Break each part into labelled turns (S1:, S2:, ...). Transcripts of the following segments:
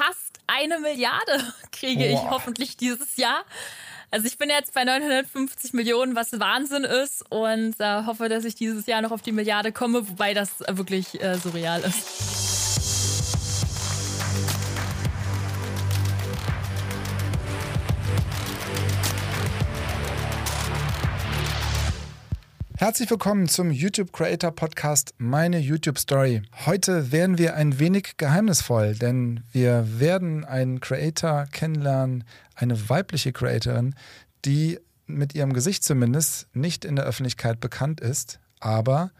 S1: fast eine Milliarde kriege Boah. ich hoffentlich dieses Jahr. Also ich bin jetzt bei 950 Millionen, was Wahnsinn ist und äh, hoffe, dass ich dieses Jahr noch auf die Milliarde komme, wobei das wirklich äh, surreal ist.
S2: Herzlich willkommen zum YouTube Creator Podcast Meine YouTube Story. Heute werden wir ein wenig geheimnisvoll, denn wir werden einen Creator kennenlernen, eine weibliche Creatorin, die mit ihrem Gesicht zumindest nicht in der Öffentlichkeit bekannt ist, aber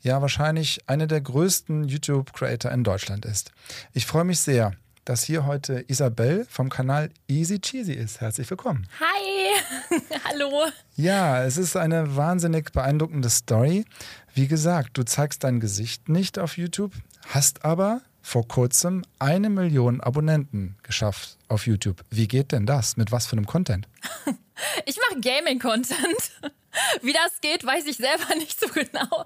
S2: ja wahrscheinlich eine der größten YouTube Creator in Deutschland ist. Ich freue mich sehr, dass hier heute Isabel vom Kanal Easy Cheesy ist. Herzlich willkommen.
S1: Hi, hallo.
S2: Ja, es ist eine wahnsinnig beeindruckende Story. Wie gesagt, du zeigst dein Gesicht nicht auf YouTube, hast aber vor kurzem eine Million Abonnenten geschafft auf YouTube. Wie geht denn das? Mit was für einem Content?
S1: Ich mache Gaming-Content. Wie das geht, weiß ich selber nicht so genau.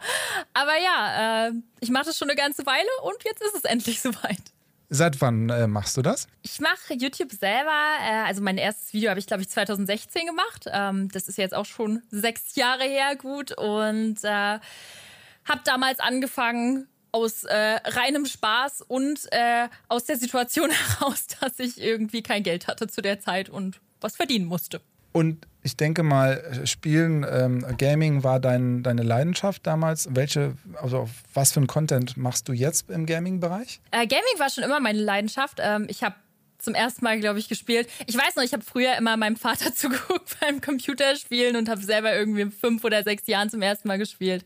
S1: Aber ja, äh, ich mache das schon eine ganze Weile und jetzt ist es endlich soweit.
S2: Seit wann äh, machst du das?
S1: Ich mache YouTube selber. Äh, also mein erstes Video habe ich, glaube ich, 2016 gemacht. Ähm, das ist jetzt auch schon sechs Jahre her, gut. Und äh, habe damals angefangen aus äh, reinem Spaß und äh, aus der Situation heraus, dass ich irgendwie kein Geld hatte zu der Zeit und was verdienen musste.
S2: Und ich denke mal, Spielen, ähm, Gaming war dein, deine Leidenschaft damals. Welche, also was für ein Content machst du jetzt im Gaming-Bereich?
S1: Äh, Gaming war schon immer meine Leidenschaft. Ähm, ich habe zum ersten Mal, glaube ich, gespielt. Ich weiß noch, ich habe früher immer meinem Vater zugeguckt beim Computerspielen und habe selber irgendwie in fünf oder sechs Jahren zum ersten Mal gespielt.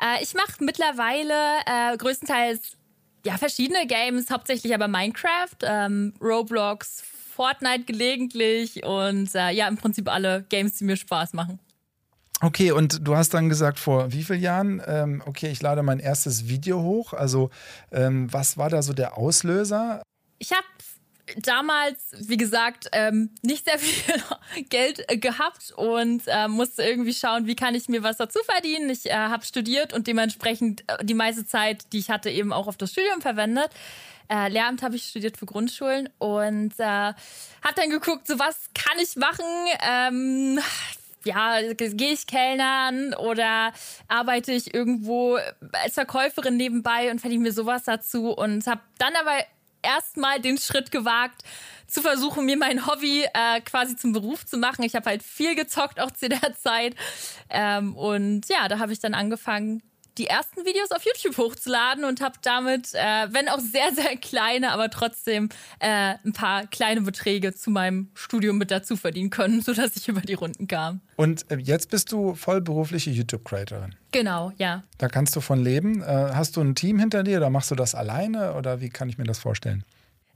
S1: Äh, ich mache mittlerweile äh, größtenteils ja verschiedene Games, hauptsächlich aber Minecraft, ähm, Roblox, Fortnite gelegentlich und äh, ja, im Prinzip alle Games, die mir Spaß machen.
S2: Okay, und du hast dann gesagt, vor wie vielen Jahren, ähm, okay, ich lade mein erstes Video hoch. Also, ähm, was war da so der Auslöser?
S1: Ich habe damals, wie gesagt, ähm, nicht sehr viel Geld äh, gehabt und äh, musste irgendwie schauen, wie kann ich mir was dazu verdienen. Ich äh, habe studiert und dementsprechend äh, die meiste Zeit, die ich hatte, eben auch auf das Studium verwendet. Äh, Lehramt habe ich studiert für Grundschulen und äh, habe dann geguckt, so was kann ich machen? Ähm, ja, gehe ich Kellnern oder arbeite ich irgendwo als Verkäuferin nebenbei und verdiene mir sowas dazu und habe dann aber erstmal den Schritt gewagt, zu versuchen, mir mein Hobby äh, quasi zum Beruf zu machen. Ich habe halt viel gezockt auch zu der Zeit. Ähm, und ja, da habe ich dann angefangen, die ersten Videos auf YouTube hochzuladen und habe damit, äh, wenn auch sehr, sehr kleine, aber trotzdem äh, ein paar kleine Beträge zu meinem Studium mit dazu verdienen können, sodass ich über die Runden kam.
S2: Und äh, jetzt bist du vollberufliche YouTube-Creatorin.
S1: Genau, ja.
S2: Da kannst du von leben. Äh, hast du ein Team hinter dir oder machst du das alleine oder wie kann ich mir das vorstellen?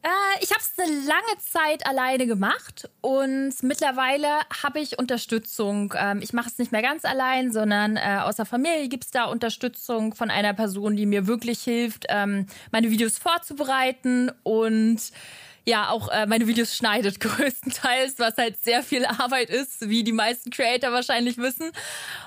S1: Äh, ich habe es eine lange Zeit alleine gemacht und mittlerweile habe ich Unterstützung. Ähm, ich mache es nicht mehr ganz allein, sondern äh, aus der Familie gibt es da Unterstützung von einer Person, die mir wirklich hilft, ähm, meine Videos vorzubereiten und ja auch äh, meine Videos schneidet größtenteils, was halt sehr viel Arbeit ist, wie die meisten Creator wahrscheinlich wissen.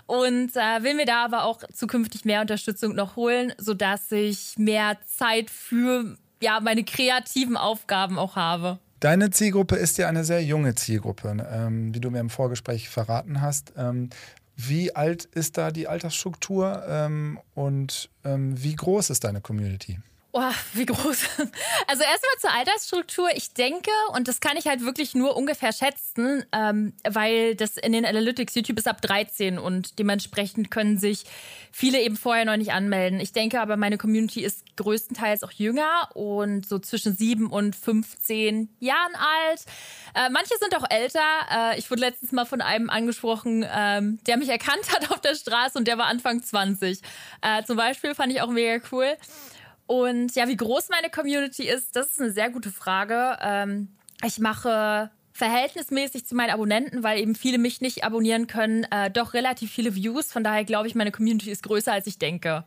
S1: Und äh, will mir da aber auch zukünftig mehr Unterstützung noch holen, sodass ich mehr Zeit für ja, meine kreativen Aufgaben auch habe.
S2: Deine Zielgruppe ist ja eine sehr junge Zielgruppe, ähm, wie du mir im Vorgespräch verraten hast. Ähm, wie alt ist da die Altersstruktur ähm, und ähm, wie groß ist deine Community?
S1: Oh, wie groß. Also erstmal zur Altersstruktur. Ich denke, und das kann ich halt wirklich nur ungefähr schätzen, ähm, weil das in den Analytics YouTube ist ab 13 und dementsprechend können sich viele eben vorher noch nicht anmelden. Ich denke aber, meine Community ist größtenteils auch jünger und so zwischen 7 und 15 Jahren alt. Äh, manche sind auch älter. Äh, ich wurde letztens mal von einem angesprochen, ähm, der mich erkannt hat auf der Straße und der war Anfang 20. Äh, zum Beispiel fand ich auch mega cool. Und ja, wie groß meine Community ist, das ist eine sehr gute Frage. Ähm, ich mache verhältnismäßig zu meinen Abonnenten, weil eben viele mich nicht abonnieren können, äh, doch relativ viele Views. Von daher glaube ich, meine Community ist größer, als ich denke.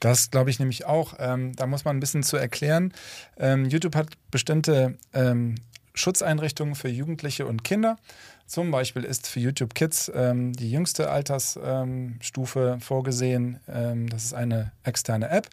S2: Das glaube ich nämlich auch. Ähm, da muss man ein bisschen zu erklären. Ähm, YouTube hat bestimmte ähm, Schutzeinrichtungen für Jugendliche und Kinder. Zum Beispiel ist für YouTube Kids ähm, die jüngste Altersstufe vorgesehen. Ähm, das ist eine externe App.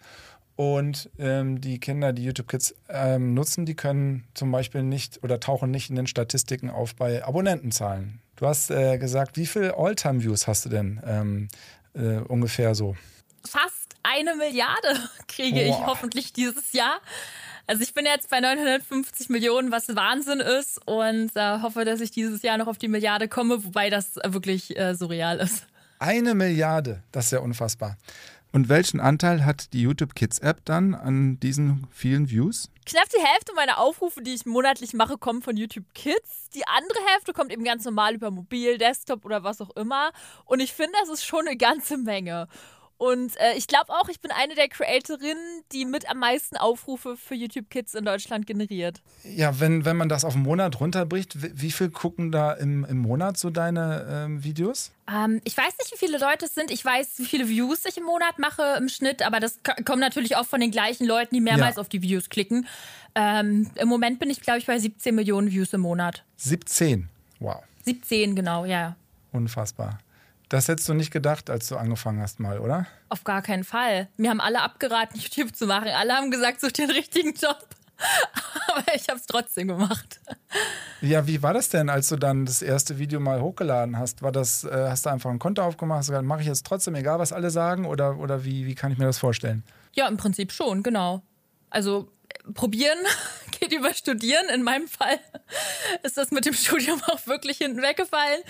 S2: Und ähm, die Kinder, die YouTube Kids ähm, nutzen, die können zum Beispiel nicht oder tauchen nicht in den Statistiken auf bei Abonnentenzahlen. Du hast äh, gesagt, wie viele All-Time-Views hast du denn ähm, äh, ungefähr so?
S1: Fast eine Milliarde kriege Boah. ich hoffentlich dieses Jahr. Also ich bin jetzt bei 950 Millionen, was Wahnsinn ist und äh, hoffe, dass ich dieses Jahr noch auf die Milliarde komme, wobei das wirklich äh, surreal ist.
S2: Eine Milliarde, das ist ja unfassbar. Und welchen Anteil hat die YouTube Kids App dann an diesen vielen Views?
S1: Knapp die Hälfte meiner Aufrufe, die ich monatlich mache, kommen von YouTube Kids. Die andere Hälfte kommt eben ganz normal über Mobil, Desktop oder was auch immer. Und ich finde, das ist schon eine ganze Menge. Und äh, ich glaube auch, ich bin eine der Creatorinnen, die mit am meisten Aufrufe für YouTube Kids in Deutschland generiert.
S2: Ja, wenn, wenn man das auf einen Monat runterbricht, wie, wie viel gucken da im, im Monat so deine ähm, Videos?
S1: Ähm, ich weiß nicht, wie viele Leute es sind. Ich weiß, wie viele Views ich im Monat mache im Schnitt, aber das kommt natürlich auch von den gleichen Leuten, die mehrmals ja. auf die Videos klicken. Ähm, Im Moment bin ich, glaube ich, bei 17 Millionen Views im Monat.
S2: 17? Wow.
S1: 17, genau, ja.
S2: Unfassbar. Das hättest du nicht gedacht, als du angefangen hast mal, oder?
S1: Auf gar keinen Fall. Mir haben alle abgeraten, YouTube zu machen. Alle haben gesagt, such dir einen richtigen Job. Aber ich habe es trotzdem gemacht.
S2: Ja, wie war das denn, als du dann das erste Video mal hochgeladen hast? War das, äh, hast du einfach ein Konto aufgemacht, hast gesagt, mache ich jetzt trotzdem, egal was alle sagen? Oder, oder wie, wie kann ich mir das vorstellen?
S1: Ja, im Prinzip schon, genau. Also probieren geht über Studieren. In meinem Fall ist das mit dem Studium auch wirklich hinten weggefallen.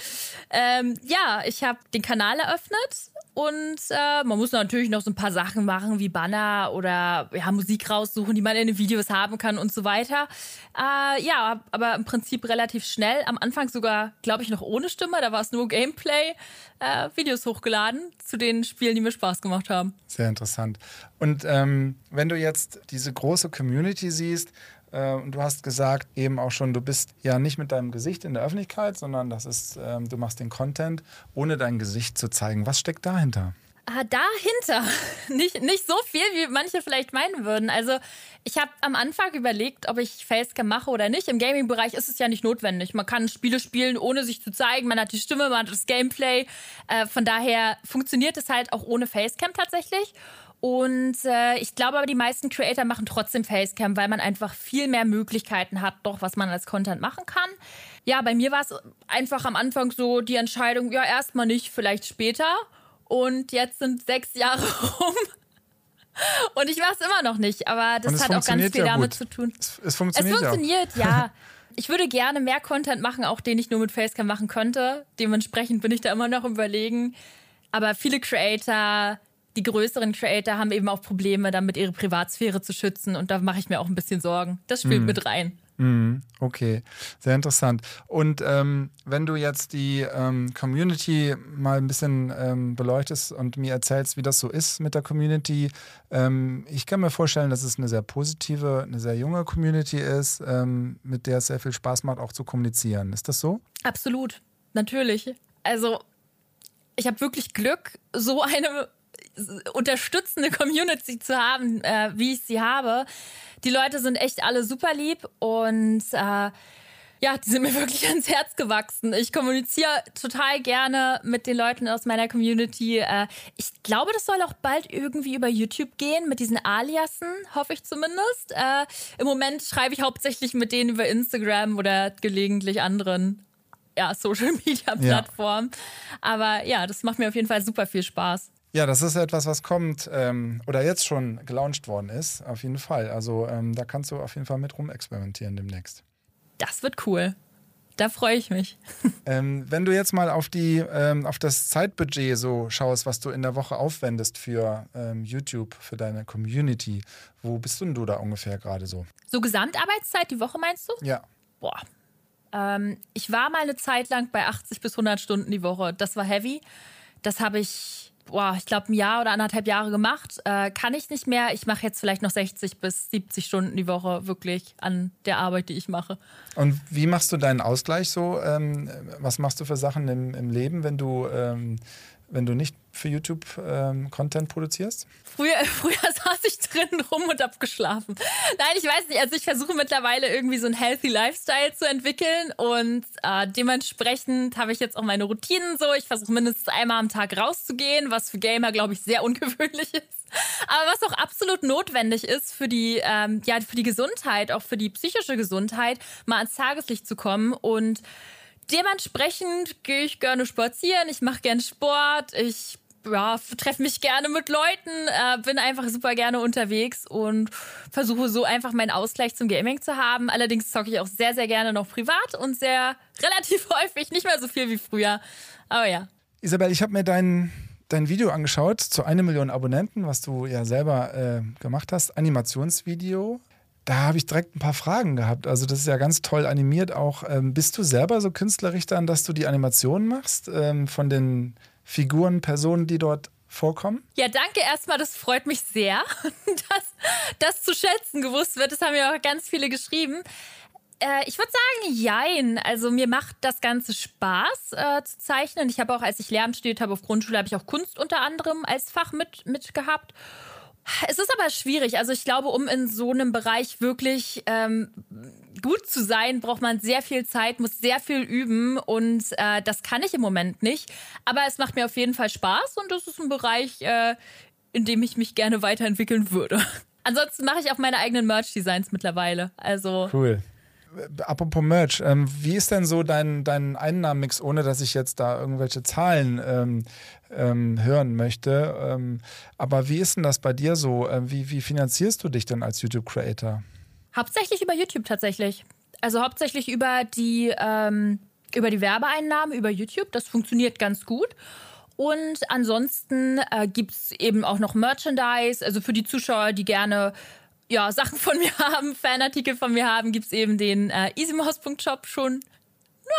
S1: Ähm, ja, ich habe den Kanal eröffnet und äh, man muss natürlich noch so ein paar Sachen machen, wie Banner oder ja, Musik raussuchen, die man in den Videos haben kann und so weiter. Äh, ja, aber im Prinzip relativ schnell. Am Anfang sogar, glaube ich, noch ohne Stimme. Da war es nur Gameplay. Äh, Videos hochgeladen zu den Spielen, die mir Spaß gemacht haben.
S2: Sehr interessant. Und ähm, wenn du jetzt diese große Community siehst, und du hast gesagt eben auch schon, du bist ja nicht mit deinem Gesicht in der Öffentlichkeit, sondern das ist, ähm, du machst den Content, ohne dein Gesicht zu zeigen. Was steckt dahinter?
S1: Ah, dahinter. Nicht, nicht so viel, wie manche vielleicht meinen würden. Also, ich habe am Anfang überlegt, ob ich Facecam mache oder nicht. Im Gaming-Bereich ist es ja nicht notwendig. Man kann Spiele spielen, ohne sich zu zeigen. Man hat die Stimme, man hat das Gameplay. Äh, von daher funktioniert es halt auch ohne Facecam tatsächlich. Und äh, ich glaube aber, die meisten Creator machen trotzdem Facecam, weil man einfach viel mehr Möglichkeiten hat, doch, was man als Content machen kann. Ja, bei mir war es einfach am Anfang so die Entscheidung, ja, erstmal nicht, vielleicht später. Und jetzt sind sechs Jahre rum. Und ich weiß immer noch nicht, aber das hat auch ganz viel ja damit gut. zu tun.
S2: Es, es funktioniert,
S1: es funktioniert ja. ja. Ich würde gerne mehr Content machen, auch den ich nur mit Facecam machen könnte. Dementsprechend bin ich da immer noch überlegen. Aber viele Creator die größeren Creator haben eben auch Probleme, damit ihre Privatsphäre zu schützen. Und da mache ich mir auch ein bisschen Sorgen. Das spielt mm. mit rein.
S2: Mm, okay, sehr interessant. Und ähm, wenn du jetzt die ähm, Community mal ein bisschen ähm, beleuchtest und mir erzählst, wie das so ist mit der Community, ähm, ich kann mir vorstellen, dass es eine sehr positive, eine sehr junge Community ist, ähm, mit der es sehr viel Spaß macht, auch zu kommunizieren. Ist das so?
S1: Absolut, natürlich. Also ich habe wirklich Glück, so eine unterstützende Community zu haben, äh, wie ich sie habe. Die Leute sind echt alle super lieb und äh, ja, die sind mir wirklich ans Herz gewachsen. Ich kommuniziere total gerne mit den Leuten aus meiner Community. Äh, ich glaube, das soll auch bald irgendwie über YouTube gehen, mit diesen Aliasen, hoffe ich zumindest. Äh, Im Moment schreibe ich hauptsächlich mit denen über Instagram oder gelegentlich anderen ja, Social Media Plattformen. Ja. Aber ja, das macht mir auf jeden Fall super viel Spaß.
S2: Ja, das ist etwas, was kommt ähm, oder jetzt schon gelauncht worden ist, auf jeden Fall. Also ähm, da kannst du auf jeden Fall mit rumexperimentieren demnächst.
S1: Das wird cool. Da freue ich mich.
S2: Ähm, wenn du jetzt mal auf die, ähm, auf das Zeitbudget so schaust, was du in der Woche aufwendest für ähm, YouTube, für deine Community, wo bist du denn du da ungefähr gerade so?
S1: So Gesamtarbeitszeit die Woche meinst du?
S2: Ja.
S1: Boah. Ähm, ich war mal eine Zeit lang bei 80 bis 100 Stunden die Woche. Das war heavy. Das habe ich boah, ich glaube, ein Jahr oder anderthalb Jahre gemacht. Äh, kann ich nicht mehr. Ich mache jetzt vielleicht noch 60 bis 70 Stunden die Woche wirklich an der Arbeit, die ich mache.
S2: Und wie machst du deinen Ausgleich so? Ähm, was machst du für Sachen im, im Leben, wenn du, ähm, wenn du nicht für YouTube ähm, Content produzierst?
S1: Früher, früher saß ich drin rum und hab geschlafen. Nein, ich weiß nicht. Also ich versuche mittlerweile irgendwie so ein healthy Lifestyle zu entwickeln und äh, dementsprechend habe ich jetzt auch meine Routinen so. Ich versuche mindestens einmal am Tag rauszugehen, was für Gamer, glaube ich, sehr ungewöhnlich ist. Aber was auch absolut notwendig ist für die, ähm, ja, für die Gesundheit, auch für die psychische Gesundheit, mal ans Tageslicht zu kommen und dementsprechend gehe ich gerne spazieren, ich mache gerne Sport, ich ja, treffe mich gerne mit Leuten, äh, bin einfach super gerne unterwegs und versuche so einfach meinen Ausgleich zum Gaming zu haben. Allerdings zocke ich auch sehr, sehr gerne noch privat und sehr relativ häufig, nicht mehr so viel wie früher. Aber ja.
S2: Isabel, ich habe mir dein, dein Video angeschaut zu einer Million Abonnenten, was du ja selber äh, gemacht hast. Animationsvideo. Da habe ich direkt ein paar Fragen gehabt. Also, das ist ja ganz toll animiert auch. Ähm, bist du selber so künstlerisch dann, dass du die Animationen machst ähm, von den Figuren, Personen, die dort vorkommen?
S1: Ja, danke erstmal. Das freut mich sehr, dass das zu schätzen gewusst wird. Das haben ja auch ganz viele geschrieben. Äh, ich würde sagen, jein. Also mir macht das Ganze Spaß äh, zu zeichnen. Ich habe auch, als ich Lehramt studiert habe auf Grundschule, habe ich auch Kunst unter anderem als Fach mit, mit gehabt. Es ist aber schwierig. Also ich glaube, um in so einem Bereich wirklich ähm, gut zu sein, braucht man sehr viel Zeit, muss sehr viel üben und äh, das kann ich im Moment nicht. Aber es macht mir auf jeden Fall Spaß und das ist ein Bereich, äh, in dem ich mich gerne weiterentwickeln würde. Ansonsten mache ich auch meine eigenen Merch-Designs mittlerweile. Also
S2: cool. Apropos Merch, ähm, wie ist denn so dein, dein Einnahmenmix, ohne dass ich jetzt da irgendwelche Zahlen ähm, ähm, hören möchte? Ähm, aber wie ist denn das bei dir so? Ähm, wie, wie finanzierst du dich denn als YouTube-Creator?
S1: Hauptsächlich über YouTube tatsächlich. Also hauptsächlich über die, ähm, über die Werbeeinnahmen über YouTube. Das funktioniert ganz gut. Und ansonsten äh, gibt es eben auch noch Merchandise. Also für die Zuschauer, die gerne ja, Sachen von mir haben, Fanartikel von mir haben, gibt es eben den äh, easymouse.shop schon,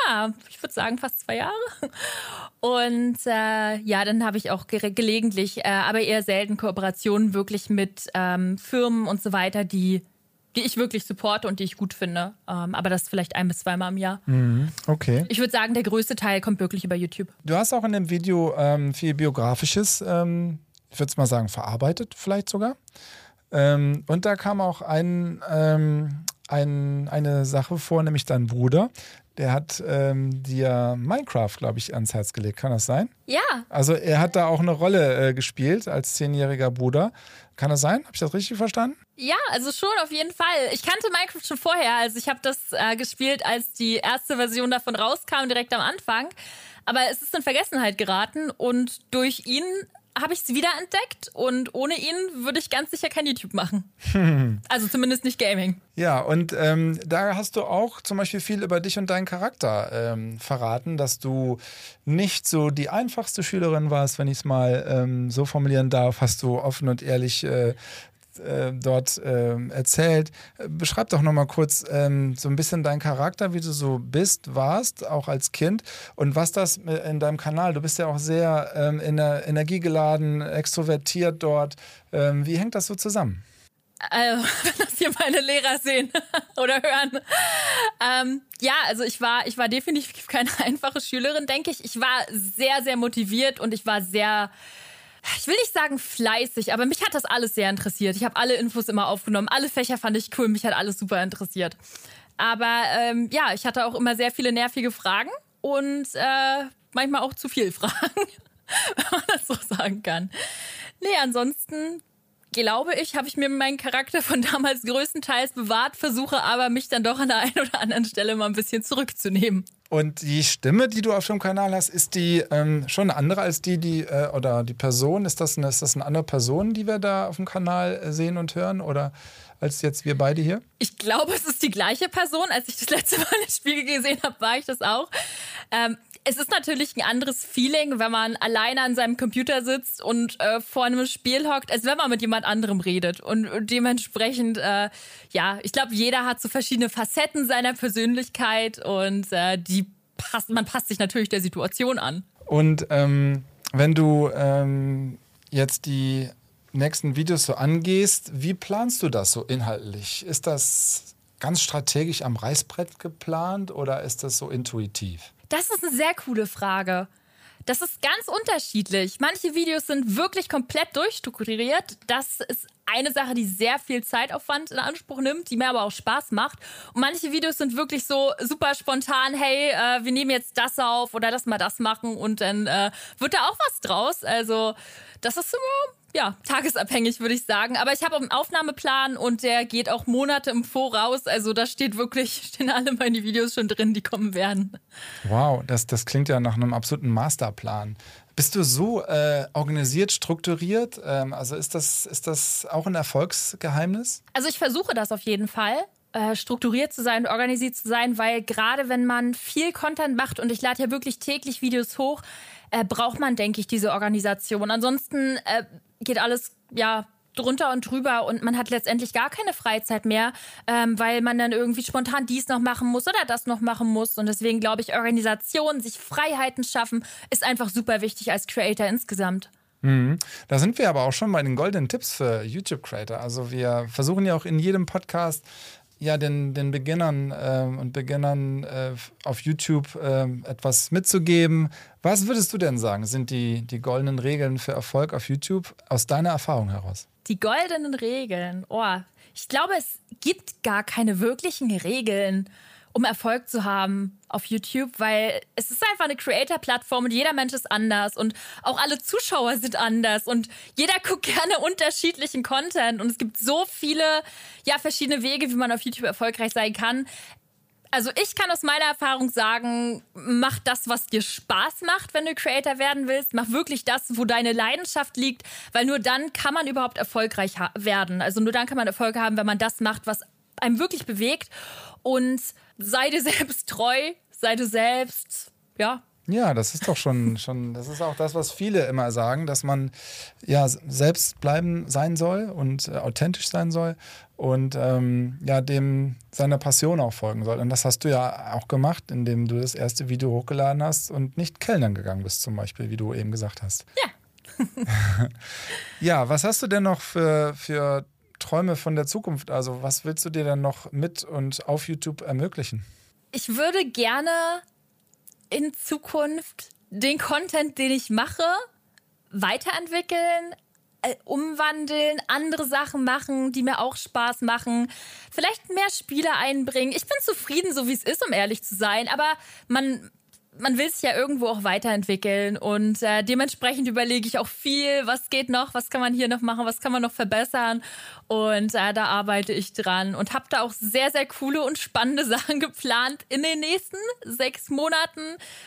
S1: ja, ich würde sagen fast zwei Jahre. Und äh, ja, dann habe ich auch ge gelegentlich, äh, aber eher selten Kooperationen wirklich mit ähm, Firmen und so weiter, die die ich wirklich supporte und die ich gut finde. Ähm, aber das vielleicht ein bis zweimal im Jahr.
S2: Mhm, okay.
S1: Ich würde sagen, der größte Teil kommt wirklich über YouTube.
S2: Du hast auch in dem Video ähm, viel Biografisches, ähm, ich würde es mal sagen, verarbeitet, vielleicht sogar. Ähm, und da kam auch ein, ähm, ein, eine Sache vor, nämlich dein Bruder. Der hat ähm, dir Minecraft, glaube ich, ans Herz gelegt. Kann das sein?
S1: Ja.
S2: Also er hat da auch eine Rolle äh, gespielt als zehnjähriger Bruder. Kann das sein? Habe ich das richtig verstanden?
S1: Ja, also schon auf jeden Fall. Ich kannte Minecraft schon vorher. Also ich habe das äh, gespielt, als die erste Version davon rauskam, direkt am Anfang. Aber es ist in Vergessenheit geraten und durch ihn habe ich es wiederentdeckt und ohne ihn würde ich ganz sicher kein YouTube machen. Also zumindest nicht Gaming.
S2: Ja, und ähm, da hast du auch zum Beispiel viel über dich und deinen Charakter ähm, verraten, dass du nicht so die einfachste Schülerin warst, wenn ich es mal ähm, so formulieren darf, hast du offen und ehrlich äh, äh, dort äh, erzählt. Beschreib doch nochmal kurz ähm, so ein bisschen deinen Charakter, wie du so bist, warst, auch als Kind und was das in deinem Kanal, du bist ja auch sehr ähm, energiegeladen, extrovertiert dort. Ähm, wie hängt das so zusammen?
S1: Also, wenn das hier meine Lehrer sehen oder hören. Ähm, ja, also ich war, ich war definitiv keine einfache Schülerin, denke ich. Ich war sehr, sehr motiviert und ich war sehr, ich will nicht sagen fleißig, aber mich hat das alles sehr interessiert. Ich habe alle Infos immer aufgenommen. Alle Fächer fand ich cool. Mich hat alles super interessiert. Aber ähm, ja, ich hatte auch immer sehr viele nervige Fragen und äh, manchmal auch zu viel Fragen, wenn man das so sagen kann. Nee, ansonsten glaube ich, habe ich mir meinen Charakter von damals größtenteils bewahrt, versuche aber mich dann doch an der einen oder anderen Stelle mal ein bisschen zurückzunehmen.
S2: Und die Stimme, die du auf dem Kanal hast, ist die ähm, schon eine andere als die, die äh, oder die Person? Ist das, eine, ist das eine andere Person, die wir da auf dem Kanal äh, sehen und hören? Oder als jetzt wir beide hier?
S1: Ich glaube, es ist die gleiche Person. Als ich das letzte Mal ins Spiegel gesehen habe, war ich das auch. Ähm, es ist natürlich ein anderes Feeling, wenn man alleine an seinem Computer sitzt und äh, vor einem Spiel hockt, als wenn man mit jemand anderem redet. Und, und dementsprechend, äh, ja, ich glaube, jeder hat so verschiedene Facetten seiner Persönlichkeit und äh, die passt, man passt sich natürlich der Situation an.
S2: Und ähm, wenn du ähm, jetzt die nächsten Videos so angehst, wie planst du das so inhaltlich? Ist das ganz strategisch am Reißbrett geplant oder ist das so intuitiv?
S1: Das ist eine sehr coole Frage. Das ist ganz unterschiedlich. Manche Videos sind wirklich komplett durchstrukturiert. Das ist eine Sache, die sehr viel Zeitaufwand in Anspruch nimmt, die mir aber auch Spaß macht. Und manche Videos sind wirklich so super spontan, hey, äh, wir nehmen jetzt das auf oder lass mal das machen und dann äh, wird da auch was draus. Also das ist immer ja, tagesabhängig, würde ich sagen. Aber ich habe einen Aufnahmeplan und der geht auch Monate im Voraus. Also da steht wirklich, stehen alle meine Videos schon drin, die kommen werden.
S2: Wow, das, das klingt ja nach einem absoluten Masterplan. Bist du so äh, organisiert, strukturiert? Ähm, also ist das, ist das auch ein Erfolgsgeheimnis?
S1: Also ich versuche das auf jeden Fall äh, strukturiert zu sein, organisiert zu sein, weil gerade wenn man viel Content macht und ich lade ja wirklich täglich Videos hoch, äh, braucht man, denke ich, diese Organisation. Ansonsten äh, geht alles ja drunter und drüber und man hat letztendlich gar keine Freizeit mehr, ähm, weil man dann irgendwie spontan dies noch machen muss oder das noch machen muss. Und deswegen glaube ich, Organisation, sich Freiheiten schaffen, ist einfach super wichtig als Creator insgesamt.
S2: Mhm. Da sind wir aber auch schon bei den goldenen Tipps für YouTube-Creator. Also wir versuchen ja auch in jedem Podcast ja, den, den Beginnern äh, und Beginnern äh, auf YouTube äh, etwas mitzugeben. Was würdest du denn sagen, sind die, die goldenen Regeln für Erfolg auf YouTube aus deiner Erfahrung heraus?
S1: Die goldenen Regeln. Oh, ich glaube, es gibt gar keine wirklichen Regeln um Erfolg zu haben auf YouTube, weil es ist einfach eine Creator-Plattform und jeder Mensch ist anders und auch alle Zuschauer sind anders und jeder guckt gerne unterschiedlichen Content und es gibt so viele, ja, verschiedene Wege, wie man auf YouTube erfolgreich sein kann. Also ich kann aus meiner Erfahrung sagen, mach das, was dir Spaß macht, wenn du Creator werden willst. Mach wirklich das, wo deine Leidenschaft liegt, weil nur dann kann man überhaupt erfolgreich werden. Also nur dann kann man Erfolg haben, wenn man das macht, was einem wirklich bewegt. Und sei dir selbst treu, sei du selbst, ja.
S2: Ja, das ist doch schon, schon, das ist auch das, was viele immer sagen, dass man ja selbst bleiben sein soll und äh, authentisch sein soll und ähm, ja, dem seiner Passion auch folgen soll. Und das hast du ja auch gemacht, indem du das erste Video hochgeladen hast und nicht Kellnern gegangen bist, zum Beispiel, wie du eben gesagt hast.
S1: Ja.
S2: ja, was hast du denn noch für, für Träume von der Zukunft? Also, was willst du dir dann noch mit und auf YouTube ermöglichen?
S1: Ich würde gerne in Zukunft den Content, den ich mache, weiterentwickeln, äh, umwandeln, andere Sachen machen, die mir auch Spaß machen, vielleicht mehr Spiele einbringen. Ich bin zufrieden, so wie es ist, um ehrlich zu sein, aber man man will sich ja irgendwo auch weiterentwickeln und äh, dementsprechend überlege ich auch viel, was geht noch, was kann man hier noch machen, was kann man noch verbessern und äh, da arbeite ich dran und habe da auch sehr, sehr coole und spannende Sachen geplant in den nächsten sechs Monaten.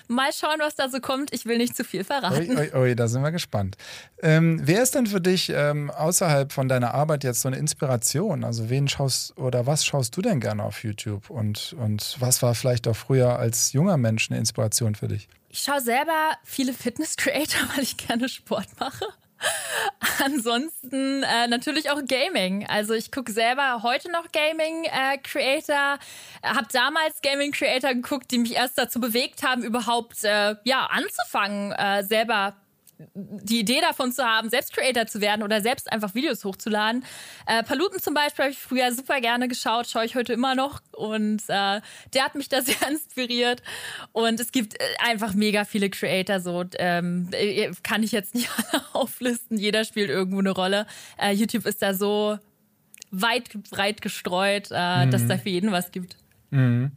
S1: Mal schauen, was da so kommt. Ich will nicht zu viel verraten.
S2: Ui, ui, ui da sind wir gespannt. Ähm, wer ist denn für dich ähm, außerhalb von deiner Arbeit jetzt so eine Inspiration? Also wen schaust oder was schaust du denn gerne auf YouTube und, und was war vielleicht auch früher als junger Mensch eine Inspiration? Inspiration für dich?
S1: Ich schaue selber viele Fitness-Creator, weil ich gerne Sport mache. Ansonsten äh, natürlich auch Gaming. Also ich gucke selber heute noch Gaming-Creator. Äh, habe damals Gaming-Creator geguckt, die mich erst dazu bewegt haben, überhaupt äh, ja anzufangen, äh, selber die Idee davon zu haben, selbst Creator zu werden oder selbst einfach Videos hochzuladen. Äh, Paluten zum Beispiel habe ich früher super gerne geschaut, schaue ich heute immer noch und äh, der hat mich da sehr inspiriert. Und es gibt äh, einfach mega viele Creator, so ähm, äh, kann ich jetzt nicht alle auflisten. Jeder spielt irgendwo eine Rolle. Äh, YouTube ist da so weit breit gestreut, äh, mhm. dass da für jeden was gibt.
S2: Mhm.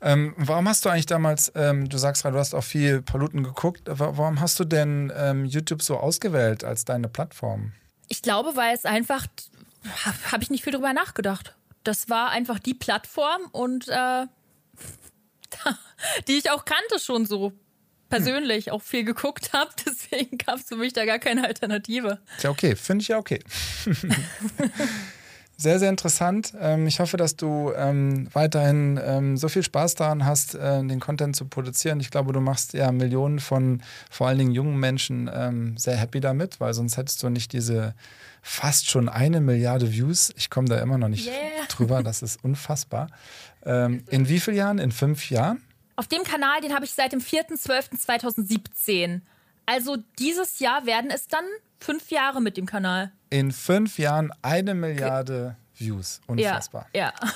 S2: Ähm, warum hast du eigentlich damals, ähm, du sagst gerade, du hast auch viel Paluten geguckt, warum hast du denn ähm, YouTube so ausgewählt als deine Plattform?
S1: Ich glaube, weil es einfach, habe ich nicht viel drüber nachgedacht. Das war einfach die Plattform und äh, die ich auch kannte schon so persönlich hm. auch viel geguckt habe. Deswegen gab es für mich da gar keine Alternative.
S2: Ja, okay, finde ich ja okay. Sehr, sehr interessant. Ähm, ich hoffe, dass du ähm, weiterhin ähm, so viel Spaß daran hast, äh, den Content zu produzieren. Ich glaube, du machst ja Millionen von vor allen Dingen jungen Menschen sehr happy damit, weil sonst hättest du nicht diese fast schon eine Milliarde Views. Ich komme da immer noch nicht yeah. drüber. Das ist unfassbar. In wie vielen Jahren? In fünf Jahren?
S1: Auf dem Kanal, den habe ich seit dem 4.12.2017. Also dieses Jahr werden es dann fünf Jahre mit dem Kanal
S2: in fünf Jahren eine Milliarde Views. Unfassbar.
S1: Ja. ja.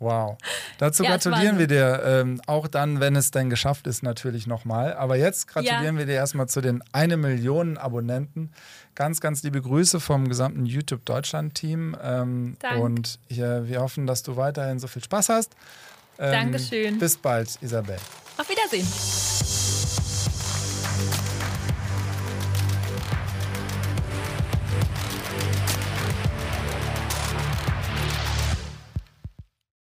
S2: Wow. Dazu
S1: Ja,
S2: gratulieren wir dir, ähm, auch dann, wenn es denn geschafft ist, natürlich nochmal. Aber jetzt gratulieren wir dir erstmal zu den eine Million Abonnenten. Ganz, ganz liebe Grüße vom gesamten YouTube Deutschland-Team. Ähm, und hier, wir hoffen, dass du weiterhin so viel Spaß hast. Ähm,
S1: Dankeschön.
S2: Bis bald, Isabel.
S1: Auf Wiedersehen.